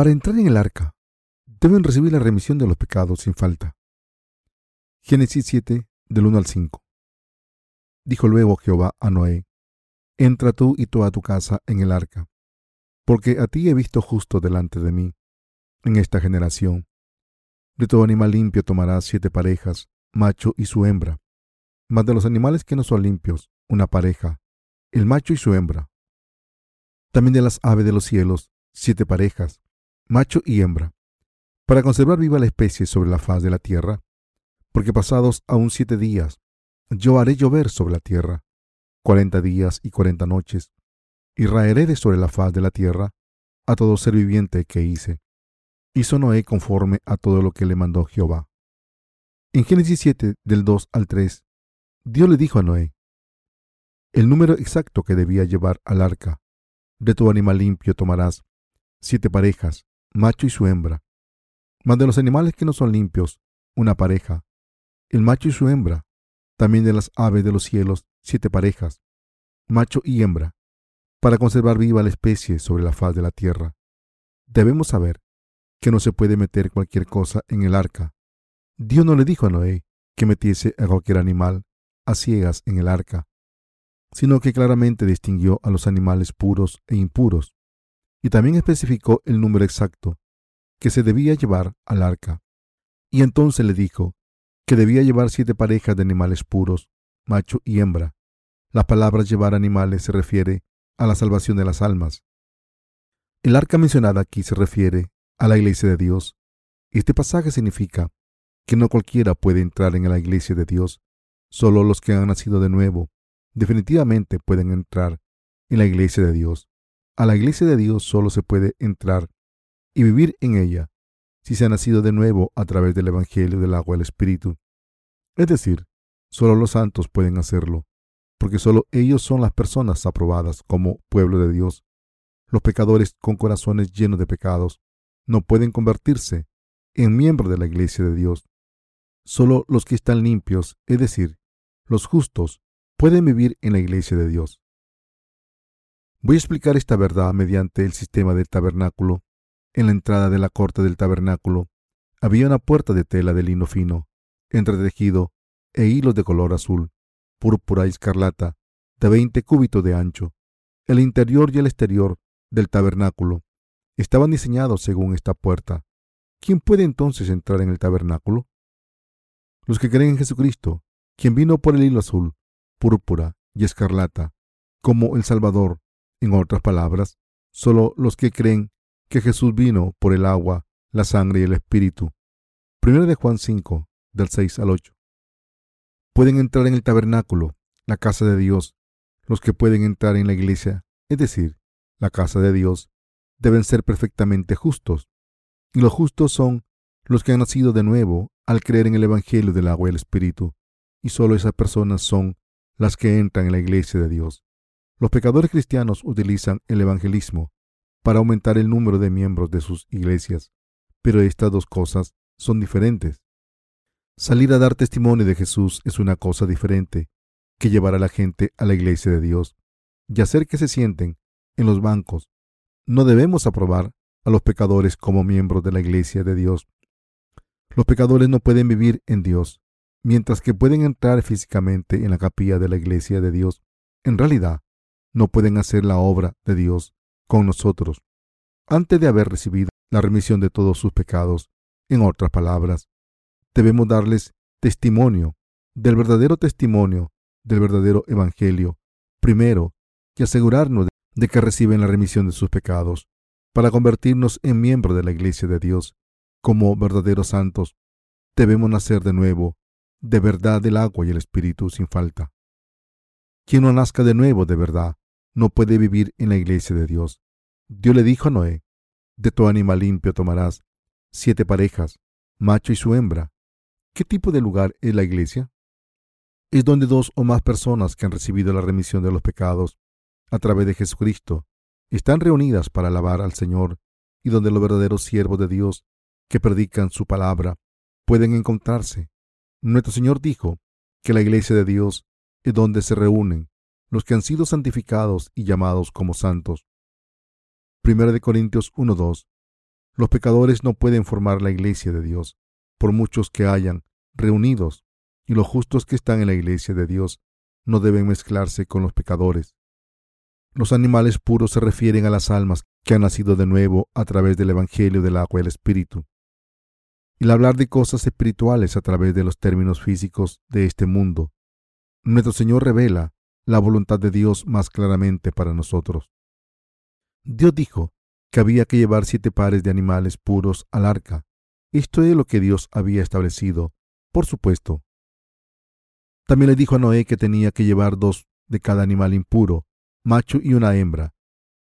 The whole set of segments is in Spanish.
Para entrar en el arca, deben recibir la remisión de los pecados sin falta. Génesis 7, del 1 al 5. Dijo luego Jehová a Noé, Entra tú y toda tu casa en el arca, porque a ti he visto justo delante de mí, en esta generación. De todo animal limpio tomarás siete parejas, macho y su hembra, mas de los animales que no son limpios, una pareja, el macho y su hembra. También de las aves de los cielos, siete parejas, macho y hembra, para conservar viva la especie sobre la faz de la tierra, porque pasados aún siete días, yo haré llover sobre la tierra, cuarenta días y cuarenta noches, y raeré de sobre la faz de la tierra a todo ser viviente que hice. Hizo Noé conforme a todo lo que le mandó Jehová. En Génesis 7, del 2 al 3, Dios le dijo a Noé, el número exacto que debía llevar al arca. De tu animal limpio tomarás siete parejas, macho y su hembra. Mas de los animales que no son limpios, una pareja, el macho y su hembra. También de las aves de los cielos, siete parejas, macho y hembra, para conservar viva la especie sobre la faz de la tierra. Debemos saber que no se puede meter cualquier cosa en el arca. Dios no le dijo a Noé que metiese a cualquier animal a ciegas en el arca, sino que claramente distinguió a los animales puros e impuros, y también especificó el número exacto que se debía llevar al arca. Y entonces le dijo que debía llevar siete parejas de animales puros, macho y hembra. La palabra llevar animales se refiere a la salvación de las almas. El arca mencionada aquí se refiere a la iglesia de Dios. Este pasaje significa que no cualquiera puede entrar en la iglesia de Dios, solo los que han nacido de nuevo definitivamente pueden entrar en la iglesia de Dios. A la iglesia de Dios solo se puede entrar y vivir en ella si se ha nacido de nuevo a través del Evangelio del agua del Espíritu. Es decir, solo los santos pueden hacerlo, porque solo ellos son las personas aprobadas como pueblo de Dios. Los pecadores con corazones llenos de pecados no pueden convertirse en miembros de la iglesia de Dios. Solo los que están limpios, es decir, los justos, pueden vivir en la iglesia de Dios. Voy a explicar esta verdad mediante el sistema del tabernáculo. En la entrada de la corte del tabernáculo había una puerta de tela de lino fino, entretejido e hilos de color azul, púrpura y escarlata, de veinte cúbitos de ancho. El interior y el exterior del tabernáculo estaban diseñados según esta puerta. ¿Quién puede entonces entrar en el tabernáculo? Los que creen en Jesucristo, quien vino por el hilo azul, púrpura y escarlata, como el Salvador. En otras palabras, solo los que creen que Jesús vino por el agua, la sangre y el Espíritu. 1 de Juan 5, del 6 al 8. Pueden entrar en el tabernáculo, la casa de Dios. Los que pueden entrar en la iglesia, es decir, la casa de Dios, deben ser perfectamente justos. Y los justos son los que han nacido de nuevo al creer en el Evangelio del agua y el Espíritu. Y solo esas personas son las que entran en la iglesia de Dios. Los pecadores cristianos utilizan el evangelismo para aumentar el número de miembros de sus iglesias, pero estas dos cosas son diferentes. Salir a dar testimonio de Jesús es una cosa diferente que llevar a la gente a la iglesia de Dios y hacer que se sienten en los bancos. No debemos aprobar a los pecadores como miembros de la iglesia de Dios. Los pecadores no pueden vivir en Dios mientras que pueden entrar físicamente en la capilla de la iglesia de Dios, en realidad no pueden hacer la obra de Dios con nosotros antes de haber recibido la remisión de todos sus pecados. En otras palabras, debemos darles testimonio del verdadero testimonio del verdadero evangelio primero y asegurarnos de que reciben la remisión de sus pecados para convertirnos en miembros de la iglesia de Dios como verdaderos santos. Debemos nacer de nuevo de verdad del agua y el espíritu sin falta. Quien no nazca de nuevo de verdad no puede vivir en la iglesia de Dios. Dios le dijo a Noé, de tu animal limpio tomarás siete parejas, macho y su hembra. ¿Qué tipo de lugar es la iglesia? Es donde dos o más personas que han recibido la remisión de los pecados a través de Jesucristo están reunidas para alabar al Señor y donde los verdaderos siervos de Dios que predican su palabra pueden encontrarse nuestro Señor dijo que la iglesia de Dios es donde se reúnen los que han sido santificados y llamados como santos. 1 de Corintios 1:2. Los pecadores no pueden formar la iglesia de Dios, por muchos que hayan reunidos, y los justos que están en la iglesia de Dios no deben mezclarse con los pecadores. Los animales puros se refieren a las almas que han nacido de nuevo a través del Evangelio del agua y el Espíritu. Al hablar de cosas espirituales a través de los términos físicos de este mundo, nuestro Señor revela la voluntad de Dios más claramente para nosotros. Dios dijo que había que llevar siete pares de animales puros al arca. Esto es lo que Dios había establecido, por supuesto. También le dijo a Noé que tenía que llevar dos de cada animal impuro, macho y una hembra,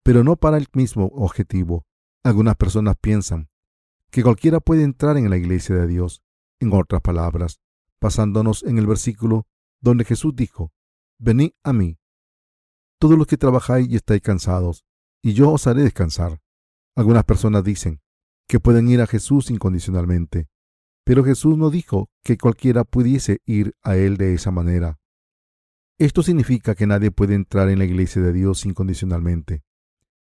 pero no para el mismo objetivo. Algunas personas piensan que cualquiera puede entrar en la iglesia de Dios. En otras palabras, pasándonos en el versículo donde Jesús dijo, Venid a mí, todos los que trabajáis y estáis cansados, y yo os haré descansar. Algunas personas dicen que pueden ir a Jesús incondicionalmente, pero Jesús no dijo que cualquiera pudiese ir a Él de esa manera. Esto significa que nadie puede entrar en la iglesia de Dios incondicionalmente.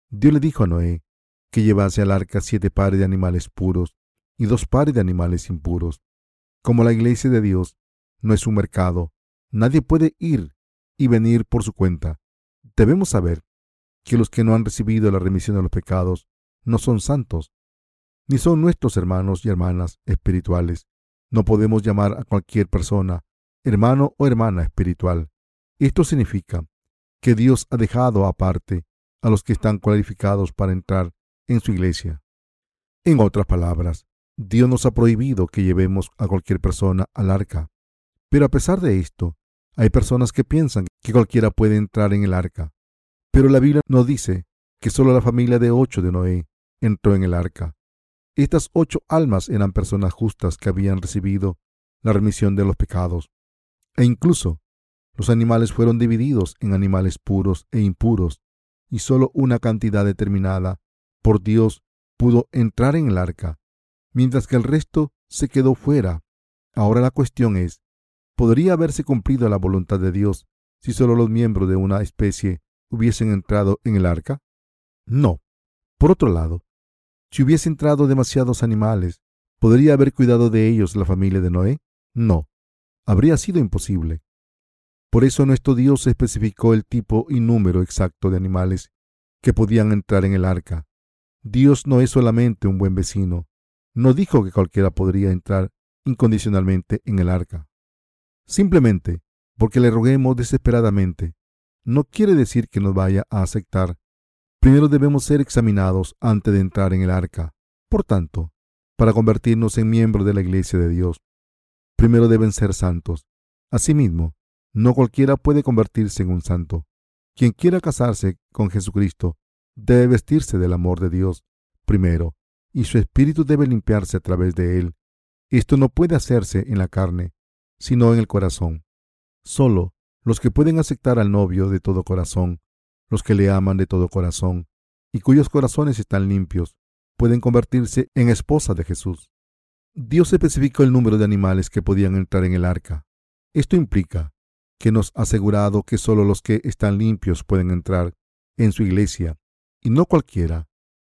Dios le dijo a Noé que llevase al arca siete pares de animales puros y dos pares de animales impuros. Como la iglesia de Dios no es un mercado, nadie puede ir y venir por su cuenta. Debemos saber que los que no han recibido la remisión de los pecados no son santos, ni son nuestros hermanos y hermanas espirituales. No podemos llamar a cualquier persona hermano o hermana espiritual. Esto significa que Dios ha dejado aparte a los que están cualificados para entrar en su iglesia. En otras palabras, Dios nos ha prohibido que llevemos a cualquier persona al arca. Pero a pesar de esto, hay personas que piensan que cualquiera puede entrar en el arca. Pero la Biblia nos dice que solo la familia de ocho de Noé entró en el arca. Estas ocho almas eran personas justas que habían recibido la remisión de los pecados. E incluso los animales fueron divididos en animales puros e impuros, y solo una cantidad determinada por Dios pudo entrar en el arca, mientras que el resto se quedó fuera. Ahora la cuestión es, ¿podría haberse cumplido la voluntad de Dios si solo los miembros de una especie hubiesen entrado en el arca? No. Por otro lado, si hubiese entrado demasiados animales, ¿podría haber cuidado de ellos la familia de Noé? No. Habría sido imposible. Por eso nuestro Dios especificó el tipo y número exacto de animales que podían entrar en el arca. Dios no es solamente un buen vecino. No dijo que cualquiera podría entrar incondicionalmente en el arca. Simplemente porque le roguemos desesperadamente, no quiere decir que nos vaya a aceptar. Primero debemos ser examinados antes de entrar en el arca. Por tanto, para convertirnos en miembros de la iglesia de Dios, primero deben ser santos. Asimismo, no cualquiera puede convertirse en un santo. Quien quiera casarse con Jesucristo debe vestirse del amor de Dios primero, y su espíritu debe limpiarse a través de él. Esto no puede hacerse en la carne, sino en el corazón. Solo los que pueden aceptar al novio de todo corazón, los que le aman de todo corazón, y cuyos corazones están limpios, pueden convertirse en esposa de Jesús. Dios especificó el número de animales que podían entrar en el arca. Esto implica que nos ha asegurado que solo los que están limpios pueden entrar en su iglesia, y no cualquiera.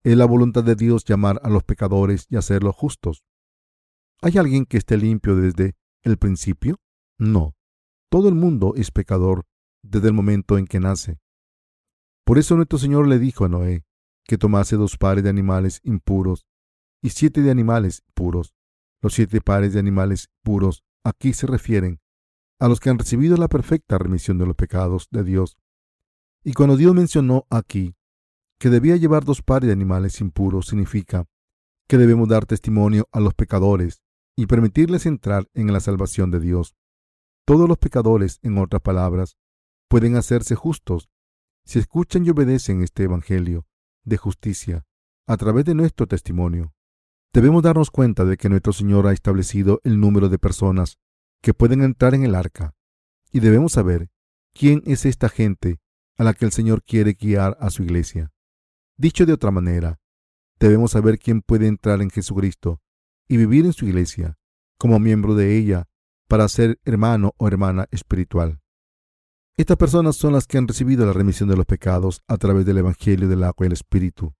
Es la voluntad de Dios llamar a los pecadores y hacerlos justos. ¿Hay alguien que esté limpio desde el principio? No. Todo el mundo es pecador desde el momento en que nace. Por eso nuestro Señor le dijo a Noé que tomase dos pares de animales impuros y siete de animales puros. Los siete pares de animales puros aquí se refieren a los que han recibido la perfecta remisión de los pecados de Dios. Y cuando Dios mencionó aquí que debía llevar dos pares de animales impuros, significa que debemos dar testimonio a los pecadores y permitirles entrar en la salvación de Dios. Todos los pecadores, en otras palabras, pueden hacerse justos si escuchan y obedecen este Evangelio de justicia a través de nuestro testimonio. Debemos darnos cuenta de que nuestro Señor ha establecido el número de personas que pueden entrar en el arca. Y debemos saber quién es esta gente a la que el Señor quiere guiar a su iglesia. Dicho de otra manera, debemos saber quién puede entrar en Jesucristo y vivir en su iglesia como miembro de ella para ser hermano o hermana espiritual. Estas personas son las que han recibido la remisión de los pecados a través del Evangelio del agua y el Espíritu.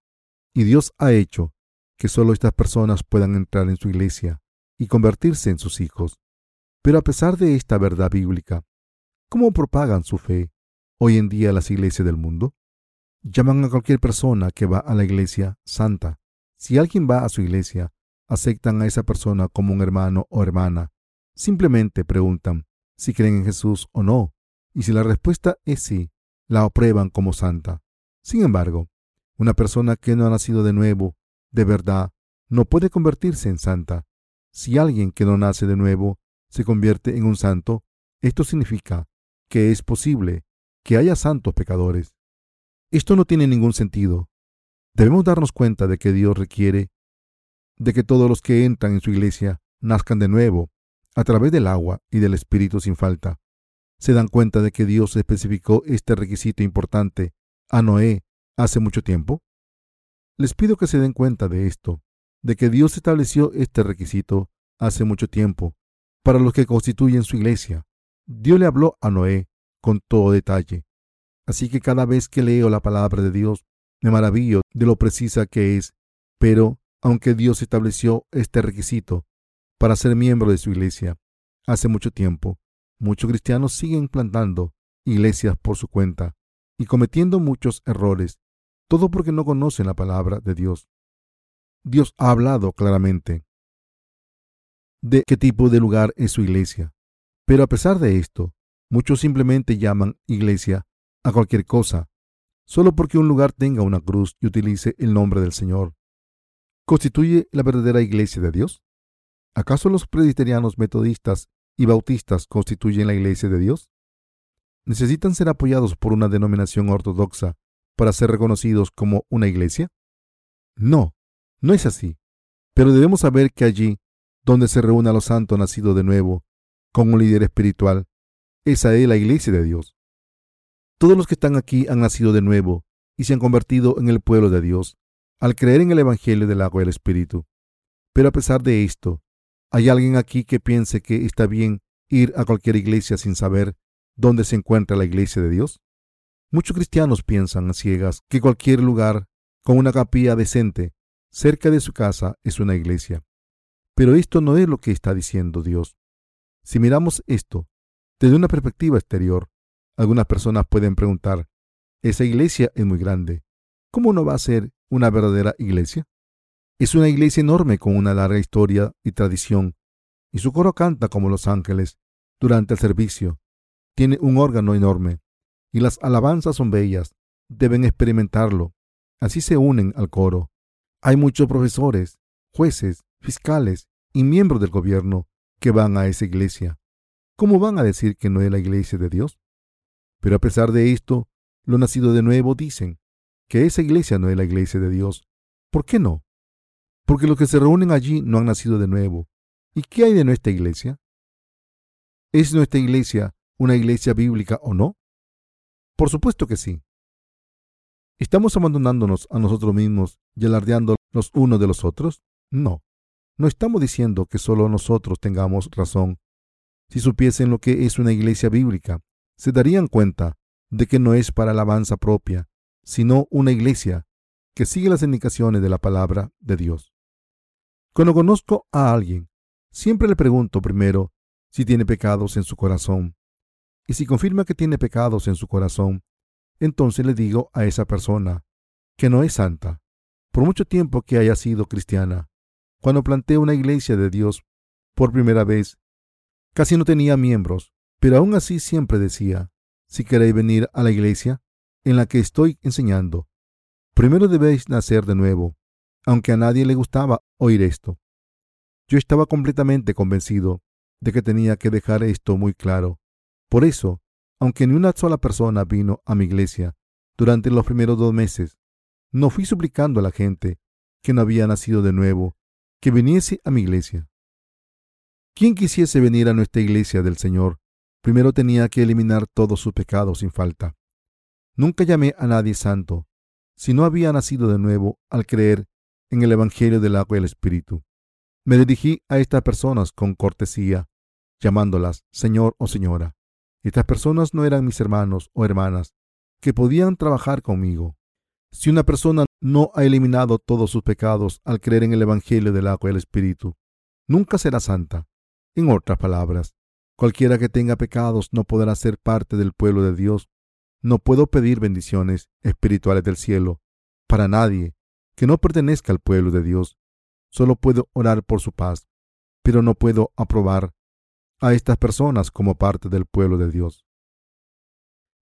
Y Dios ha hecho que solo estas personas puedan entrar en su iglesia y convertirse en sus hijos. Pero a pesar de esta verdad bíblica, ¿cómo propagan su fe hoy en día las iglesias del mundo? Llaman a cualquier persona que va a la iglesia santa. Si alguien va a su iglesia, aceptan a esa persona como un hermano o hermana. Simplemente preguntan si creen en Jesús o no, y si la respuesta es sí, la aprueban como santa. Sin embargo, una persona que no ha nacido de nuevo, de verdad, no puede convertirse en santa. Si alguien que no nace de nuevo se convierte en un santo, esto significa que es posible que haya santos pecadores. Esto no tiene ningún sentido. Debemos darnos cuenta de que Dios requiere de que todos los que entran en su iglesia nazcan de nuevo a través del agua y del Espíritu sin falta. ¿Se dan cuenta de que Dios especificó este requisito importante a Noé hace mucho tiempo? Les pido que se den cuenta de esto, de que Dios estableció este requisito hace mucho tiempo para los que constituyen su iglesia. Dios le habló a Noé con todo detalle. Así que cada vez que leo la palabra de Dios, me maravillo de lo precisa que es. Pero, aunque Dios estableció este requisito para ser miembro de su iglesia, hace mucho tiempo, muchos cristianos siguen plantando iglesias por su cuenta y cometiendo muchos errores, todo porque no conocen la palabra de Dios. Dios ha hablado claramente de qué tipo de lugar es su iglesia, pero a pesar de esto, muchos simplemente llaman iglesia a cualquier cosa, solo porque un lugar tenga una cruz y utilice el nombre del Señor. ¿Constituye la verdadera iglesia de Dios? ¿Acaso los presbiterianos metodistas y bautistas constituyen la iglesia de Dios? ¿Necesitan ser apoyados por una denominación ortodoxa para ser reconocidos como una iglesia? No, no es así. Pero debemos saber que allí, donde se reúne a los santos nacidos de nuevo, con un líder espiritual, esa es la iglesia de Dios. Todos los que están aquí han nacido de nuevo y se han convertido en el pueblo de Dios al creer en el Evangelio del agua y el Espíritu. Pero a pesar de esto, ¿hay alguien aquí que piense que está bien ir a cualquier iglesia sin saber dónde se encuentra la iglesia de Dios? Muchos cristianos piensan a ciegas que cualquier lugar con una capilla decente cerca de su casa es una iglesia. Pero esto no es lo que está diciendo Dios. Si miramos esto desde una perspectiva exterior, algunas personas pueden preguntar, esa iglesia es muy grande. ¿Cómo no va a ser una verdadera iglesia? Es una iglesia enorme con una larga historia y tradición, y su coro canta como los ángeles durante el servicio. Tiene un órgano enorme, y las alabanzas son bellas. Deben experimentarlo. Así se unen al coro. Hay muchos profesores, jueces, fiscales y miembros del gobierno que van a esa iglesia. ¿Cómo van a decir que no es la iglesia de Dios? Pero a pesar de esto, los nacidos de nuevo dicen que esa iglesia no es la iglesia de Dios. ¿Por qué no? Porque los que se reúnen allí no han nacido de nuevo. ¿Y qué hay de nuestra iglesia? ¿Es nuestra iglesia una iglesia bíblica o no? Por supuesto que sí. ¿Estamos abandonándonos a nosotros mismos y alardeando los unos de los otros? No. No estamos diciendo que solo nosotros tengamos razón. Si supiesen lo que es una iglesia bíblica, se darían cuenta de que no es para alabanza propia, sino una iglesia que sigue las indicaciones de la palabra de Dios. Cuando conozco a alguien, siempre le pregunto primero si tiene pecados en su corazón. Y si confirma que tiene pecados en su corazón, entonces le digo a esa persona que no es santa, por mucho tiempo que haya sido cristiana. Cuando planteé una iglesia de Dios por primera vez, casi no tenía miembros, pero aún así siempre decía, si queréis venir a la iglesia en la que estoy enseñando, primero debéis nacer de nuevo, aunque a nadie le gustaba oír esto. Yo estaba completamente convencido de que tenía que dejar esto muy claro. Por eso, aunque ni una sola persona vino a mi iglesia durante los primeros dos meses, no fui suplicando a la gente que no había nacido de nuevo que viniese a mi iglesia. Quien quisiese venir a nuestra iglesia del Señor primero tenía que eliminar todos sus pecados sin falta. Nunca llamé a nadie santo si no había nacido de nuevo al creer en el Evangelio del agua y el Espíritu. Me dirigí a estas personas con cortesía, llamándolas Señor o Señora. Estas personas no eran mis hermanos o hermanas que podían trabajar conmigo. Si una persona no ha eliminado todos sus pecados al creer en el Evangelio del agua y el Espíritu, nunca será santa. En otras palabras, cualquiera que tenga pecados no podrá ser parte del pueblo de Dios. No puedo pedir bendiciones espirituales del cielo para nadie que no pertenezca al pueblo de Dios. Solo puedo orar por su paz, pero no puedo aprobar a estas personas como parte del pueblo de Dios.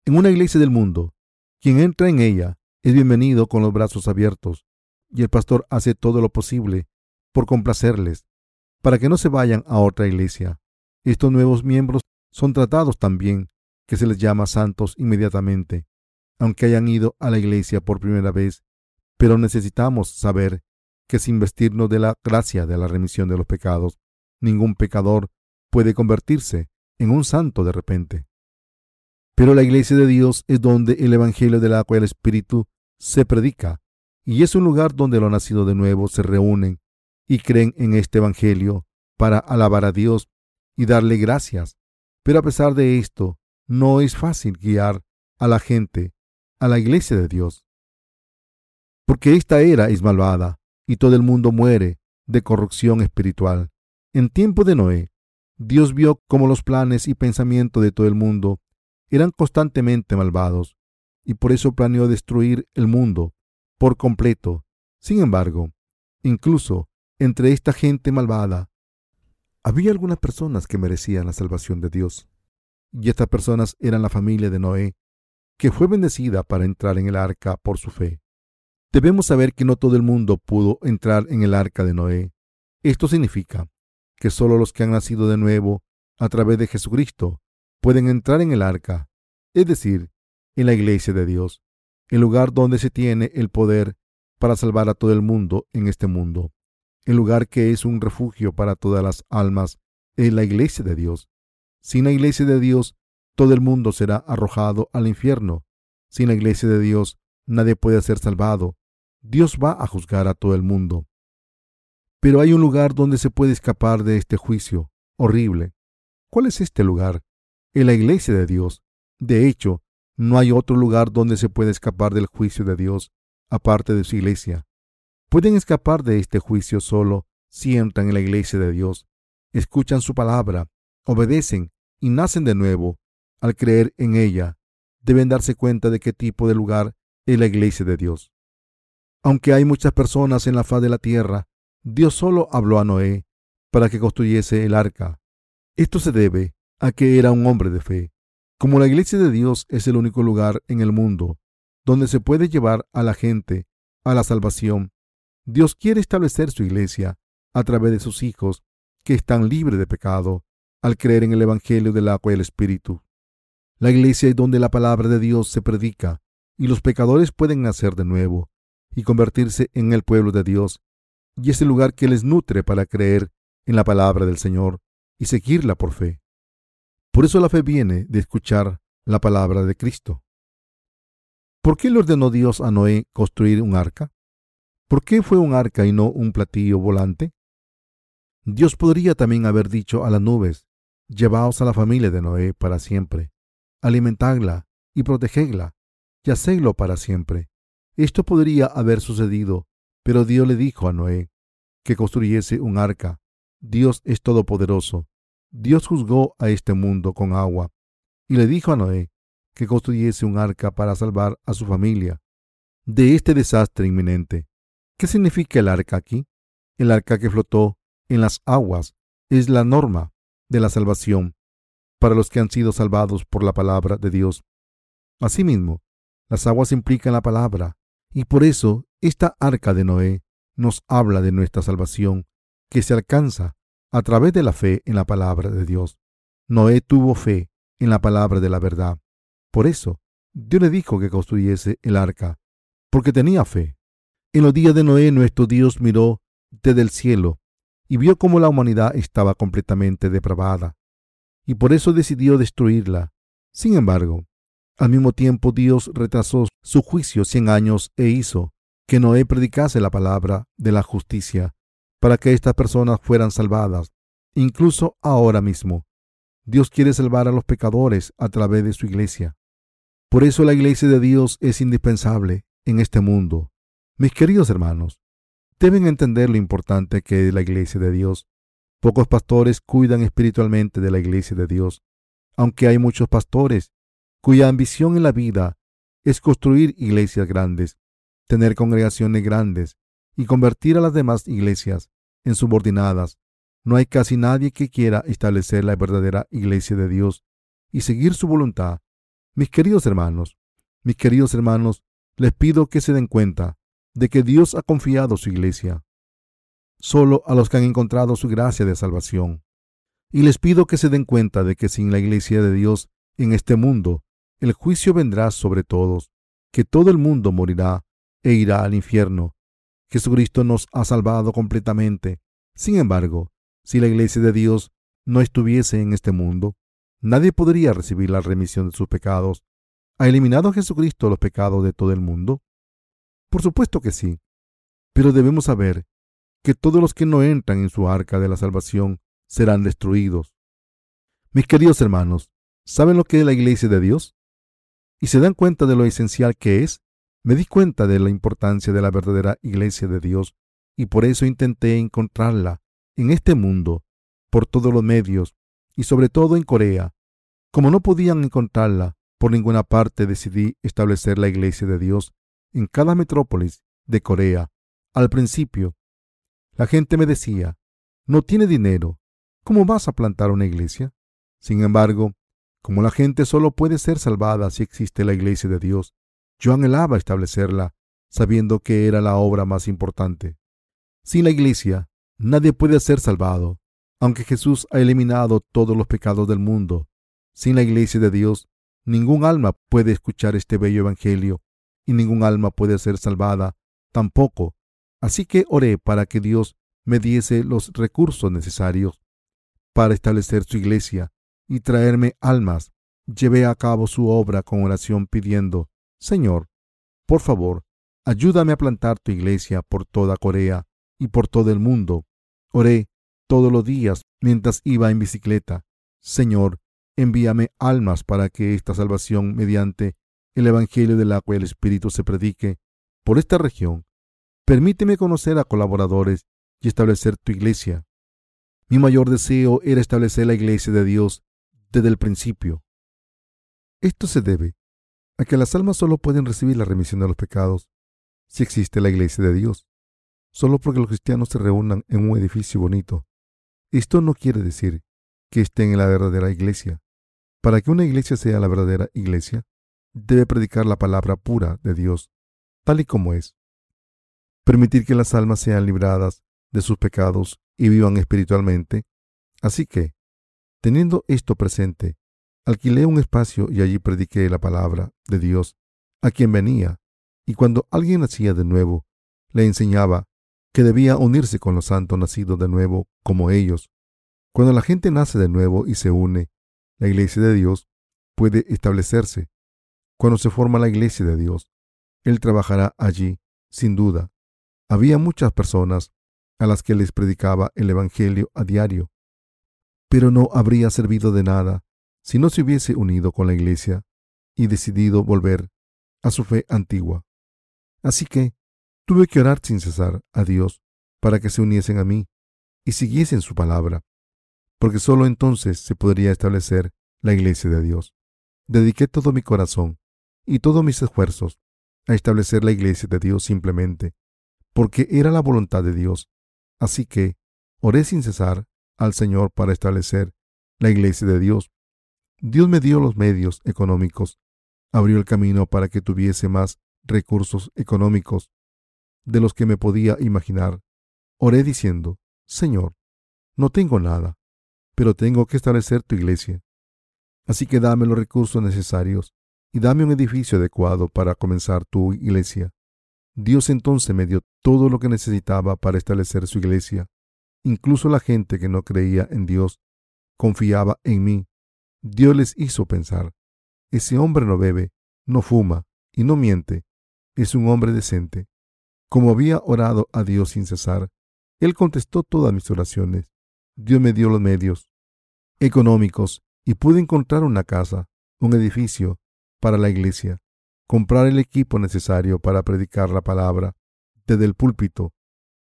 En una iglesia del mundo, quien entra en ella es bienvenido con los brazos abiertos, y el pastor hace todo lo posible por complacerles, para que no se vayan a otra iglesia. Estos nuevos miembros son tratados también, que se les llama santos inmediatamente, aunque hayan ido a la iglesia por primera vez, pero necesitamos saber que sin vestirnos de la gracia de la remisión de los pecados, ningún pecador puede convertirse en un santo de repente. Pero la iglesia de Dios es donde el Evangelio del agua y el Espíritu se predica, y es un lugar donde los nacidos de nuevo se reúnen y creen en este Evangelio para alabar a Dios y darle gracias. Pero a pesar de esto, no es fácil guiar a la gente a la iglesia de Dios. Porque esta era es malvada y todo el mundo muere de corrupción espiritual. En tiempo de Noé, Dios vio cómo los planes y pensamientos de todo el mundo eran constantemente malvados y por eso planeó destruir el mundo por completo. Sin embargo, incluso entre esta gente malvada, había algunas personas que merecían la salvación de Dios. Y estas personas eran la familia de Noé, que fue bendecida para entrar en el arca por su fe. Debemos saber que no todo el mundo pudo entrar en el arca de Noé. Esto significa que solo los que han nacido de nuevo a través de Jesucristo pueden entrar en el arca, es decir, en la iglesia de Dios, el lugar donde se tiene el poder para salvar a todo el mundo en este mundo, el lugar que es un refugio para todas las almas, es la iglesia de Dios. Sin la iglesia de Dios, todo el mundo será arrojado al infierno. Sin la iglesia de Dios, nadie puede ser salvado. Dios va a juzgar a todo el mundo. Pero hay un lugar donde se puede escapar de este juicio horrible. ¿Cuál es este lugar? En la iglesia de Dios. De hecho, no hay otro lugar donde se pueda escapar del juicio de Dios, aparte de su iglesia. Pueden escapar de este juicio solo si entran en la iglesia de Dios, escuchan su palabra, obedecen y nacen de nuevo. Al creer en ella, deben darse cuenta de qué tipo de lugar es la iglesia de Dios. Aunque hay muchas personas en la faz de la tierra Dios solo habló a Noé para que construyese el arca. Esto se debe a que era un hombre de fe. Como la iglesia de Dios es el único lugar en el mundo donde se puede llevar a la gente a la salvación, Dios quiere establecer su iglesia a través de sus hijos que están libres de pecado al creer en el Evangelio del agua y el Espíritu. La iglesia es donde la palabra de Dios se predica y los pecadores pueden nacer de nuevo y convertirse en el pueblo de Dios y es el lugar que les nutre para creer en la palabra del Señor y seguirla por fe. Por eso la fe viene de escuchar la palabra de Cristo. ¿Por qué le ordenó Dios a Noé construir un arca? ¿Por qué fue un arca y no un platillo volante? Dios podría también haber dicho a las nubes, llevaos a la familia de Noé para siempre, alimentadla y protegedla, y hacedlo para siempre. Esto podría haber sucedido pero Dios le dijo a Noé que construyese un arca. Dios es todopoderoso. Dios juzgó a este mundo con agua y le dijo a Noé que construyese un arca para salvar a su familia de este desastre inminente. ¿Qué significa el arca aquí? El arca que flotó en las aguas es la norma de la salvación para los que han sido salvados por la palabra de Dios. Asimismo, las aguas implican la palabra y por eso esta arca de Noé nos habla de nuestra salvación que se alcanza a través de la fe en la palabra de Dios. Noé tuvo fe en la palabra de la verdad. Por eso, Dios le dijo que construyese el arca, porque tenía fe. En los días de Noé nuestro Dios miró desde el cielo y vio cómo la humanidad estaba completamente depravada, y por eso decidió destruirla. Sin embargo, al mismo tiempo Dios retrasó su juicio cien años e hizo que Noé predicase la palabra de la justicia para que estas personas fueran salvadas, incluso ahora mismo. Dios quiere salvar a los pecadores a través de su iglesia. Por eso la iglesia de Dios es indispensable en este mundo. Mis queridos hermanos, deben entender lo importante que es la iglesia de Dios. Pocos pastores cuidan espiritualmente de la iglesia de Dios, aunque hay muchos pastores cuya ambición en la vida es construir iglesias grandes, tener congregaciones grandes y convertir a las demás iglesias en subordinadas. No hay casi nadie que quiera establecer la verdadera iglesia de Dios y seguir su voluntad. Mis queridos hermanos, mis queridos hermanos, les pido que se den cuenta de que Dios ha confiado su iglesia solo a los que han encontrado su gracia de salvación. Y les pido que se den cuenta de que sin la iglesia de Dios en este mundo, el juicio vendrá sobre todos, que todo el mundo morirá e irá al infierno. Jesucristo nos ha salvado completamente. Sin embargo, si la iglesia de Dios no estuviese en este mundo, nadie podría recibir la remisión de sus pecados. ¿Ha eliminado Jesucristo los pecados de todo el mundo? Por supuesto que sí, pero debemos saber que todos los que no entran en su arca de la salvación serán destruidos. Mis queridos hermanos, ¿saben lo que es la iglesia de Dios? ¿Y se dan cuenta de lo esencial que es? Me di cuenta de la importancia de la verdadera iglesia de Dios y por eso intenté encontrarla en este mundo, por todos los medios y sobre todo en Corea. Como no podían encontrarla por ninguna parte, decidí establecer la iglesia de Dios en cada metrópolis de Corea. Al principio, la gente me decía, no tiene dinero, ¿cómo vas a plantar una iglesia? Sin embargo, como la gente solo puede ser salvada si existe la iglesia de Dios, yo anhelaba establecerla, sabiendo que era la obra más importante. Sin la iglesia, nadie puede ser salvado. Aunque Jesús ha eliminado todos los pecados del mundo, sin la iglesia de Dios, ningún alma puede escuchar este bello Evangelio y ningún alma puede ser salvada tampoco. Así que oré para que Dios me diese los recursos necesarios para establecer su iglesia y traerme almas. Llevé a cabo su obra con oración pidiendo, Señor, por favor, ayúdame a plantar tu iglesia por toda Corea y por todo el mundo. Oré todos los días mientras iba en bicicleta. Señor, envíame almas para que esta salvación mediante el Evangelio del agua y el Espíritu se predique por esta región. Permíteme conocer a colaboradores y establecer tu iglesia. Mi mayor deseo era establecer la iglesia de Dios desde el principio. Esto se debe a que las almas solo pueden recibir la remisión de los pecados si existe la iglesia de Dios, solo porque los cristianos se reúnan en un edificio bonito. Esto no quiere decir que estén en la verdadera iglesia. Para que una iglesia sea la verdadera iglesia, debe predicar la palabra pura de Dios, tal y como es. Permitir que las almas sean libradas de sus pecados y vivan espiritualmente. Así que, teniendo esto presente, alquilé un espacio y allí prediqué la palabra de Dios a quien venía, y cuando alguien nacía de nuevo, le enseñaba que debía unirse con los santos nacidos de nuevo como ellos. Cuando la gente nace de nuevo y se une, la iglesia de Dios puede establecerse cuando se forma la iglesia de Dios. Él trabajará allí, sin duda. Había muchas personas a las que les predicaba el Evangelio a diario, pero no habría servido de nada si no se hubiese unido con la iglesia y decidido volver a su fe antigua. Así que tuve que orar sin cesar a Dios para que se uniesen a mí y siguiesen su palabra, porque sólo entonces se podría establecer la iglesia de Dios. Dediqué todo mi corazón y todos mis esfuerzos a establecer la iglesia de Dios simplemente, porque era la voluntad de Dios. Así que oré sin cesar al Señor para establecer la iglesia de Dios. Dios me dio los medios económicos, abrió el camino para que tuviese más recursos económicos de los que me podía imaginar. Oré diciendo, Señor, no tengo nada, pero tengo que establecer tu iglesia. Así que dame los recursos necesarios y dame un edificio adecuado para comenzar tu iglesia. Dios entonces me dio todo lo que necesitaba para establecer su iglesia. Incluso la gente que no creía en Dios confiaba en mí. Dios les hizo pensar, ese hombre no bebe, no fuma y no miente, es un hombre decente. Como había orado a Dios sin cesar, Él contestó todas mis oraciones. Dios me dio los medios económicos y pude encontrar una casa, un edificio para la iglesia, comprar el equipo necesario para predicar la palabra desde el púlpito,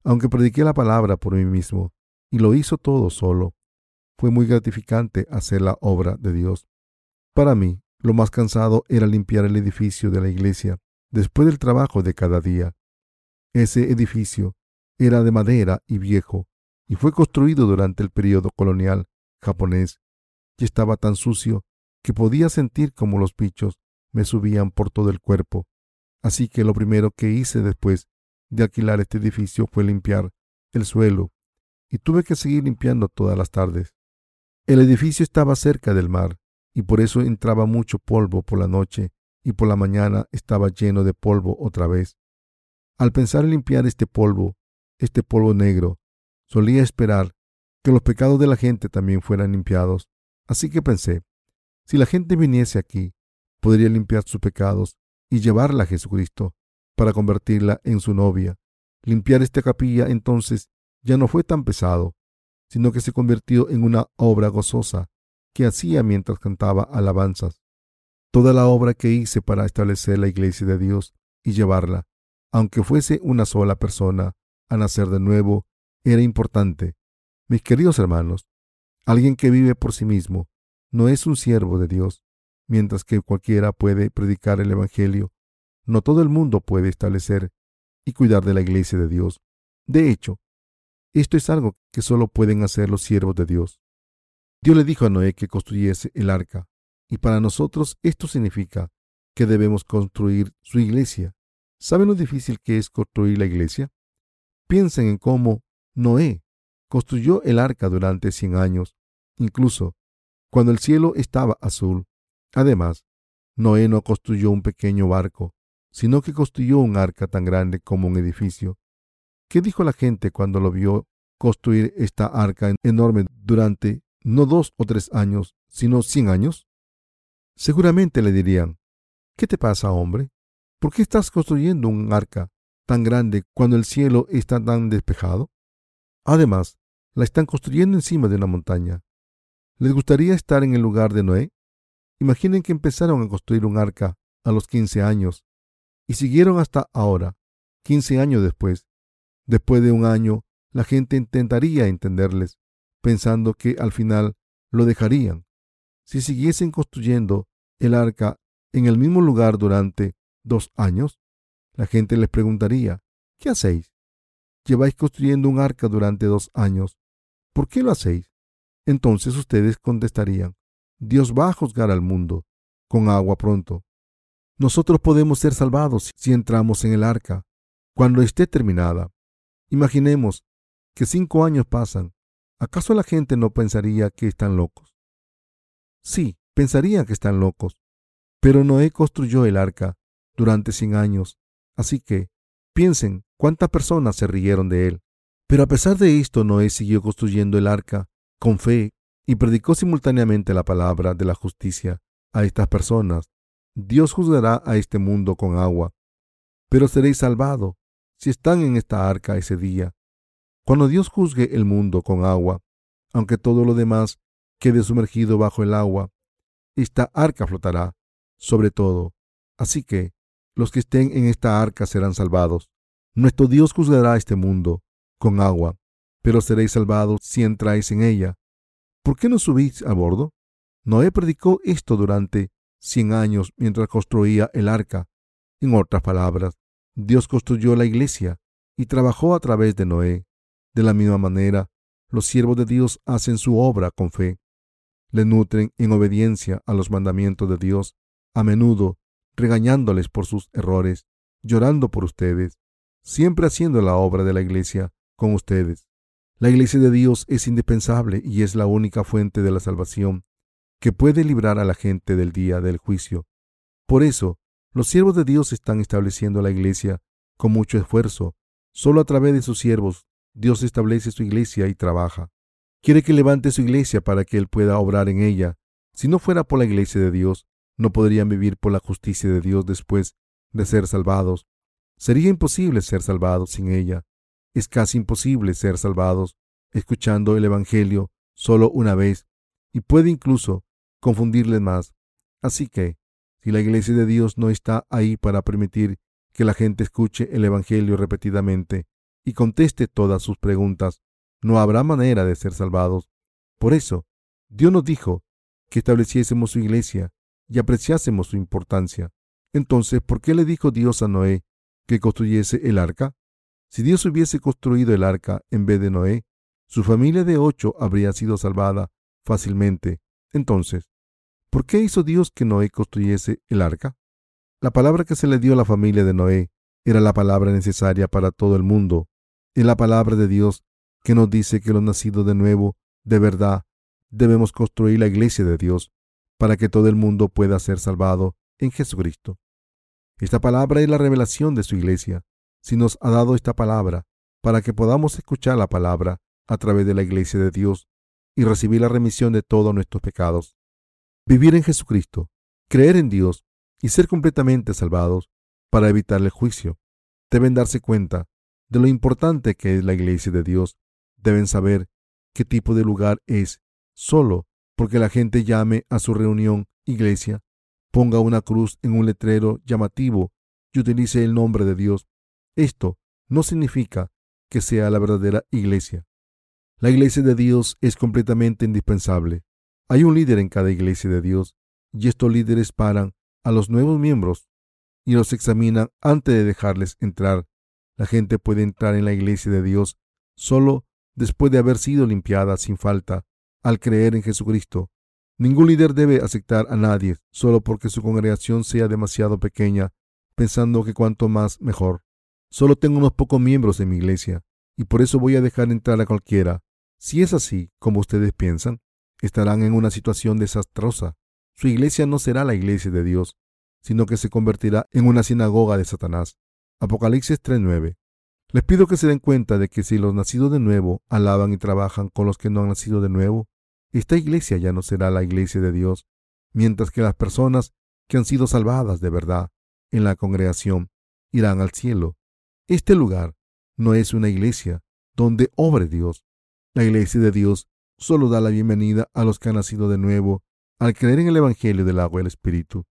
aunque prediqué la palabra por mí mismo, y lo hizo todo solo. Fue muy gratificante hacer la obra de Dios. Para mí, lo más cansado era limpiar el edificio de la iglesia después del trabajo de cada día. Ese edificio era de madera y viejo, y fue construido durante el periodo colonial japonés, y estaba tan sucio que podía sentir como los bichos me subían por todo el cuerpo. Así que lo primero que hice después de alquilar este edificio fue limpiar el suelo, y tuve que seguir limpiando todas las tardes. El edificio estaba cerca del mar, y por eso entraba mucho polvo por la noche, y por la mañana estaba lleno de polvo otra vez. Al pensar en limpiar este polvo, este polvo negro, solía esperar que los pecados de la gente también fueran limpiados. Así que pensé, si la gente viniese aquí, podría limpiar sus pecados y llevarla a Jesucristo para convertirla en su novia. Limpiar esta capilla entonces ya no fue tan pesado, sino que se convirtió en una obra gozosa que hacía mientras cantaba alabanzas. Toda la obra que hice para establecer la iglesia de Dios y llevarla, aunque fuese una sola persona, a nacer de nuevo, era importante. Mis queridos hermanos, alguien que vive por sí mismo no es un siervo de Dios, mientras que cualquiera puede predicar el Evangelio. No todo el mundo puede establecer y cuidar de la iglesia de Dios. De hecho, esto es algo que solo pueden hacer los siervos de Dios. Dios le dijo a Noé que construyese el arca, y para nosotros esto significa que debemos construir su iglesia. ¿Saben lo difícil que es construir la iglesia? Piensen en cómo Noé construyó el arca durante cien años, incluso cuando el cielo estaba azul. Además, Noé no construyó un pequeño barco, sino que construyó un arca tan grande como un edificio. ¿Qué dijo la gente cuando lo vio construir esta arca enorme durante no dos o tres años, sino cien años? Seguramente le dirían, ¿qué te pasa, hombre? ¿Por qué estás construyendo un arca tan grande cuando el cielo está tan despejado? Además, la están construyendo encima de una montaña. ¿Les gustaría estar en el lugar de Noé? Imaginen que empezaron a construir un arca a los 15 años y siguieron hasta ahora, 15 años después. Después de un año, la gente intentaría entenderles, pensando que al final lo dejarían. Si siguiesen construyendo el arca en el mismo lugar durante dos años, la gente les preguntaría, ¿qué hacéis? Lleváis construyendo un arca durante dos años. ¿Por qué lo hacéis? Entonces ustedes contestarían, Dios va a juzgar al mundo con agua pronto. Nosotros podemos ser salvados si entramos en el arca cuando esté terminada. Imaginemos que cinco años pasan. ¿Acaso la gente no pensaría que están locos? Sí, pensarían que están locos. Pero Noé construyó el arca durante cien años. Así que piensen cuántas personas se rieron de él. Pero a pesar de esto, Noé siguió construyendo el arca con fe y predicó simultáneamente la palabra de la justicia a estas personas. Dios juzgará a este mundo con agua, pero seréis salvados si están en esta arca ese día. Cuando Dios juzgue el mundo con agua, aunque todo lo demás quede sumergido bajo el agua, esta arca flotará sobre todo. Así que los que estén en esta arca serán salvados. Nuestro Dios juzgará este mundo con agua, pero seréis salvados si entráis en ella. ¿Por qué no subís a bordo? Noé predicó esto durante cien años mientras construía el arca. En otras palabras, Dios construyó la iglesia y trabajó a través de Noé. De la misma manera, los siervos de Dios hacen su obra con fe. Le nutren en obediencia a los mandamientos de Dios, a menudo regañándoles por sus errores, llorando por ustedes, siempre haciendo la obra de la iglesia con ustedes. La iglesia de Dios es indispensable y es la única fuente de la salvación que puede librar a la gente del día del juicio. Por eso, los siervos de Dios están estableciendo la iglesia con mucho esfuerzo. Solo a través de sus siervos Dios establece su iglesia y trabaja. Quiere que levante su iglesia para que Él pueda obrar en ella. Si no fuera por la iglesia de Dios, no podrían vivir por la justicia de Dios después de ser salvados. Sería imposible ser salvados sin ella. Es casi imposible ser salvados escuchando el Evangelio solo una vez y puede incluso confundirles más. Así que, si la iglesia de Dios no está ahí para permitir que la gente escuche el Evangelio repetidamente y conteste todas sus preguntas, no habrá manera de ser salvados. Por eso, Dios nos dijo que estableciésemos su iglesia y apreciásemos su importancia. Entonces, ¿por qué le dijo Dios a Noé que construyese el arca? Si Dios hubiese construido el arca en vez de Noé, su familia de ocho habría sido salvada fácilmente. Entonces, ¿por qué hizo Dios que Noé construyese el arca? La palabra que se le dio a la familia de Noé era la palabra necesaria para todo el mundo. Es la palabra de Dios que nos dice que los nacidos de nuevo, de verdad, debemos construir la iglesia de Dios para que todo el mundo pueda ser salvado en Jesucristo. Esta palabra es la revelación de su iglesia. Si nos ha dado esta palabra para que podamos escuchar la palabra a través de la iglesia de Dios y recibir la remisión de todos nuestros pecados. Vivir en Jesucristo, creer en Dios y ser completamente salvados para evitar el juicio. Deben darse cuenta de lo importante que es la iglesia de Dios. Deben saber qué tipo de lugar es solo porque la gente llame a su reunión iglesia, ponga una cruz en un letrero llamativo y utilice el nombre de Dios. Esto no significa que sea la verdadera iglesia. La iglesia de Dios es completamente indispensable. Hay un líder en cada iglesia de Dios y estos líderes paran a los nuevos miembros y los examinan antes de dejarles entrar. La gente puede entrar en la iglesia de Dios solo después de haber sido limpiada sin falta al creer en Jesucristo. Ningún líder debe aceptar a nadie solo porque su congregación sea demasiado pequeña, pensando que cuanto más mejor. Solo tengo unos pocos miembros en mi iglesia y por eso voy a dejar entrar a cualquiera. Si es así, como ustedes piensan, estarán en una situación desastrosa. Su iglesia no será la iglesia de Dios, sino que se convertirá en una sinagoga de Satanás. Apocalipsis 3:9. Les pido que se den cuenta de que si los nacidos de nuevo alaban y trabajan con los que no han nacido de nuevo, esta iglesia ya no será la iglesia de Dios, mientras que las personas que han sido salvadas de verdad en la congregación irán al cielo. Este lugar no es una iglesia donde obre Dios. La iglesia de Dios solo da la bienvenida a los que han nacido de nuevo al creer en el Evangelio del agua y el Espíritu.